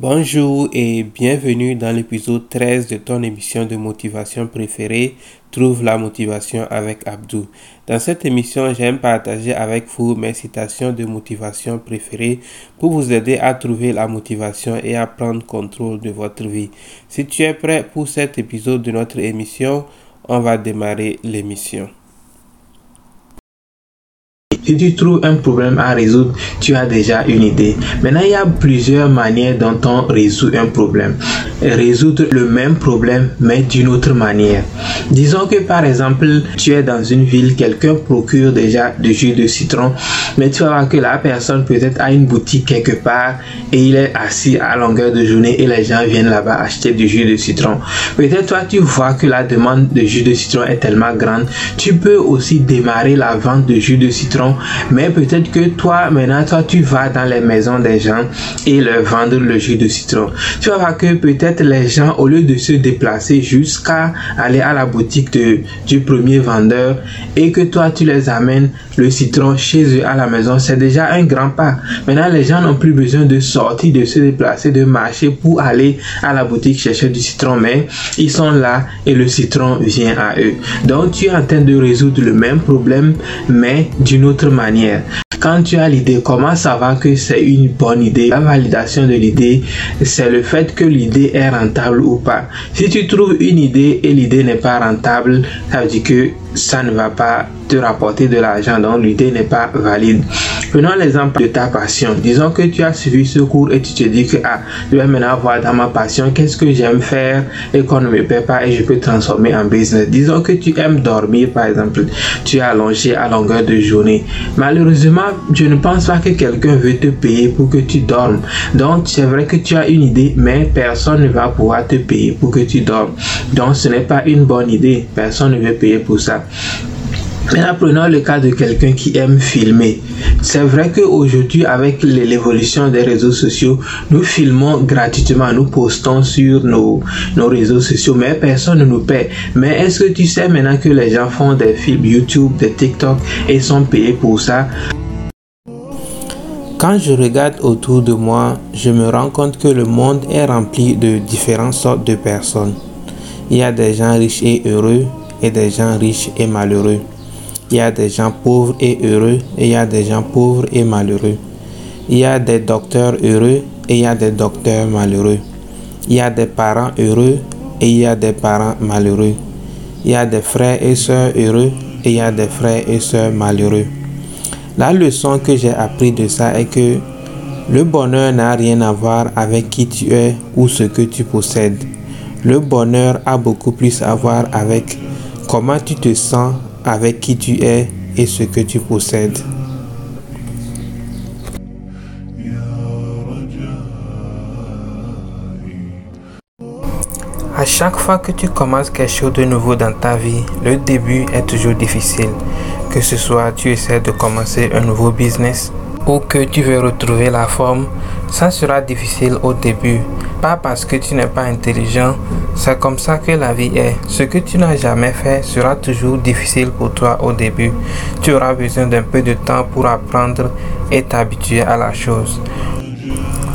Bonjour et bienvenue dans l'épisode 13 de ton émission de motivation préférée, Trouve la motivation avec Abdou. Dans cette émission, j'aime partager avec vous mes citations de motivation préférées pour vous aider à trouver la motivation et à prendre contrôle de votre vie. Si tu es prêt pour cet épisode de notre émission, on va démarrer l'émission. Si tu trouves un problème à résoudre, tu as déjà une idée. Maintenant, il y a plusieurs manières dont on résout un problème. Résoudre le même problème, mais d'une autre manière. Disons que par exemple, tu es dans une ville, quelqu'un procure déjà du jus de citron, mais tu vas voir que la personne peut-être a une boutique quelque part et il est assis à longueur de journée et les gens viennent là-bas acheter du jus de citron. Peut-être toi, tu vois que la demande de jus de citron est tellement grande, tu peux aussi démarrer la vente de jus de citron mais peut-être que toi, maintenant, toi, tu vas dans les maisons des gens et leur vendre le jus de citron. Tu vas voir que peut-être les gens, au lieu de se déplacer jusqu'à aller à la boutique du premier vendeur et que toi, tu les amènes le citron chez eux à la maison, c'est déjà un grand pas. Maintenant, les gens n'ont plus besoin de sortir, de se déplacer, de marcher pour aller à la boutique chercher du citron, mais ils sont là et le citron vient à eux. Donc, tu es en train de résoudre le même problème, mais d'une autre manière. Quand tu as l'idée, comment savoir que c'est une bonne idée La validation de l'idée, c'est le fait que l'idée est rentable ou pas. Si tu trouves une idée et l'idée n'est pas rentable, ça veut dire que ça ne va pas te rapporter de l'argent, donc l'idée n'est pas valide. Prenons l'exemple de ta passion. Disons que tu as suivi ce cours et tu te dis que ah, je vais maintenant voir dans ma passion qu'est-ce que j'aime faire et qu'on ne me paie pas et je peux transformer en business. Disons que tu aimes dormir par exemple. Tu es allongé à longueur de journée. Malheureusement, je ne pense pas que quelqu'un veut te payer pour que tu dormes. Donc c'est vrai que tu as une idée, mais personne ne va pouvoir te payer pour que tu dormes. Donc ce n'est pas une bonne idée. Personne ne veut payer pour ça. Maintenant, prenons le cas de quelqu'un qui aime filmer. C'est vrai qu'aujourd'hui, avec l'évolution des réseaux sociaux, nous filmons gratuitement, nous postons sur nos, nos réseaux sociaux, mais personne ne nous paie. Mais est-ce que tu sais maintenant que les gens font des films YouTube, des TikTok et sont payés pour ça? Quand je regarde autour de moi, je me rends compte que le monde est rempli de différentes sortes de personnes. Il y a des gens riches et heureux, et des gens riches et malheureux. Il y a des gens pauvres et heureux et il y a des gens pauvres et malheureux. Il y a des docteurs heureux et il y a des docteurs malheureux. Il y a des parents heureux et il y a des parents malheureux. Il y a des frères et sœurs heureux et il y a des frères et sœurs malheureux. La leçon que j'ai appris de ça est que le bonheur n'a rien à voir avec qui tu es ou ce que tu possèdes. Le bonheur a beaucoup plus à voir avec comment tu te sens avec qui tu es et ce que tu possèdes. À chaque fois que tu commences quelque chose de nouveau dans ta vie, le début est toujours difficile. Que ce soit tu essaies de commencer un nouveau business ou que tu veux retrouver la forme, ça sera difficile au début pas parce que tu n'es pas intelligent, c'est comme ça que la vie est. Ce que tu n'as jamais fait sera toujours difficile pour toi au début. Tu auras besoin d'un peu de temps pour apprendre et t'habituer à la chose.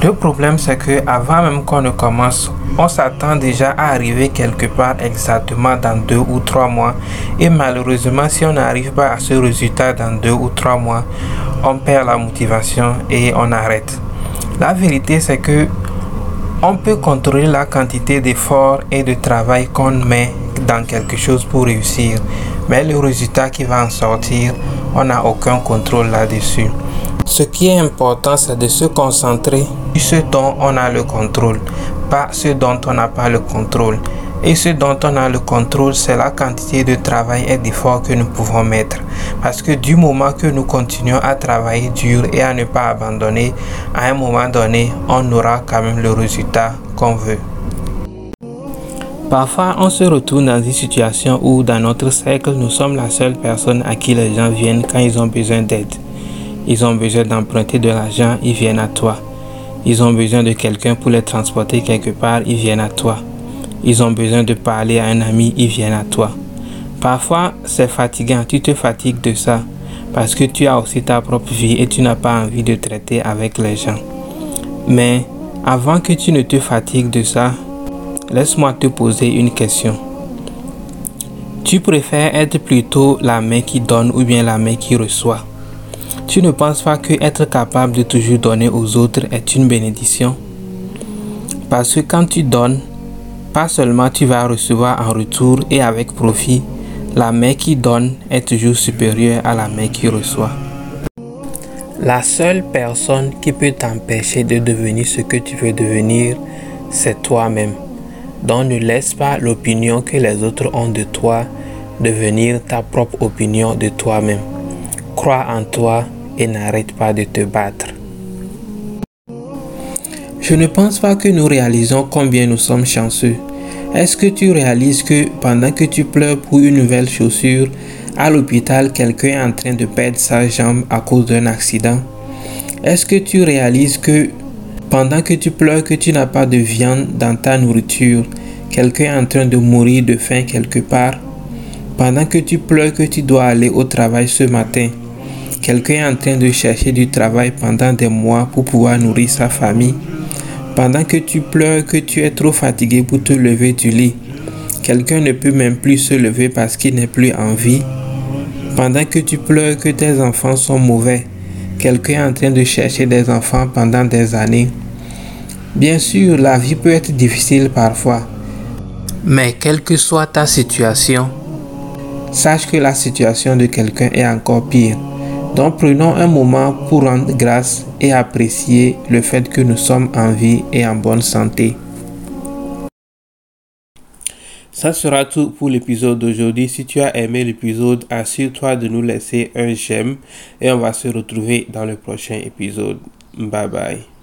Le problème, c'est que avant même qu'on ne commence, on s'attend déjà à arriver quelque part exactement dans deux ou trois mois. Et malheureusement, si on n'arrive pas à ce résultat dans deux ou trois mois, on perd la motivation et on arrête. La vérité, c'est que on peut contrôler la quantité d'efforts et de travail qu'on met dans quelque chose pour réussir, mais le résultat qui va en sortir, on n'a aucun contrôle là-dessus. Ce qui est important, c'est de se concentrer sur ce dont on a le contrôle, pas ce dont on n'a pas le contrôle. Et ce dont on a le contrôle, c'est la quantité de travail et d'effort que nous pouvons mettre. Parce que du moment que nous continuons à travailler dur et à ne pas abandonner, à un moment donné, on aura quand même le résultat qu'on veut. Parfois, on se retrouve dans une situation où, dans notre cercle, nous sommes la seule personne à qui les gens viennent quand ils ont besoin d'aide. Ils ont besoin d'emprunter de l'argent, ils viennent à toi. Ils ont besoin de quelqu'un pour les transporter quelque part, ils viennent à toi. Ils ont besoin de parler à un ami, ils viennent à toi. Parfois, c'est fatigant, tu te fatigues de ça parce que tu as aussi ta propre vie et tu n'as pas envie de traiter avec les gens. Mais Avant que tu ne te fatigues de ça, laisse-moi te poser une question. Tu préfères être plutôt la main qui donne ou bien la main qui reçoit? Tu ne penses pas que être capable de toujours donner aux autres est une bénédiction? Parce que quand tu donnes, pas seulement tu vas recevoir en retour et avec profit, la main qui donne est toujours supérieure à la main qui reçoit. La seule personne qui peut t'empêcher de devenir ce que tu veux devenir, c'est toi-même. Donc ne laisse pas l'opinion que les autres ont de toi devenir ta propre opinion de toi-même. Crois en toi et n'arrête pas de te battre. Je ne pense pas que nous réalisons combien nous sommes chanceux. Est-ce que tu réalises que pendant que tu pleures pour une nouvelle chaussure, à l'hôpital, quelqu'un est en train de perdre sa jambe à cause d'un accident? Est-ce que tu réalises que pendant que tu pleures que tu n'as pas de viande dans ta nourriture, quelqu'un est en train de mourir de faim quelque part? Pendant que tu pleures que tu dois aller au travail ce matin, quelqu'un est en train de chercher du travail pendant des mois pour pouvoir nourrir sa famille? Pendant que tu pleures que tu es trop fatigué pour te lever du lit, quelqu'un ne peut même plus se lever parce qu'il n'est plus en vie. Pendant que tu pleures que tes enfants sont mauvais, quelqu'un est en train de chercher des enfants pendant des années. Bien sûr, la vie peut être difficile parfois, mais quelle que soit ta situation, sache que la situation de quelqu'un est encore pire. Donc prenons un moment pour rendre grâce et apprécier le fait que nous sommes en vie et en bonne santé. Ça sera tout pour l'épisode d'aujourd'hui. Si tu as aimé l'épisode, assure-toi de nous laisser un j'aime et on va se retrouver dans le prochain épisode. Bye bye.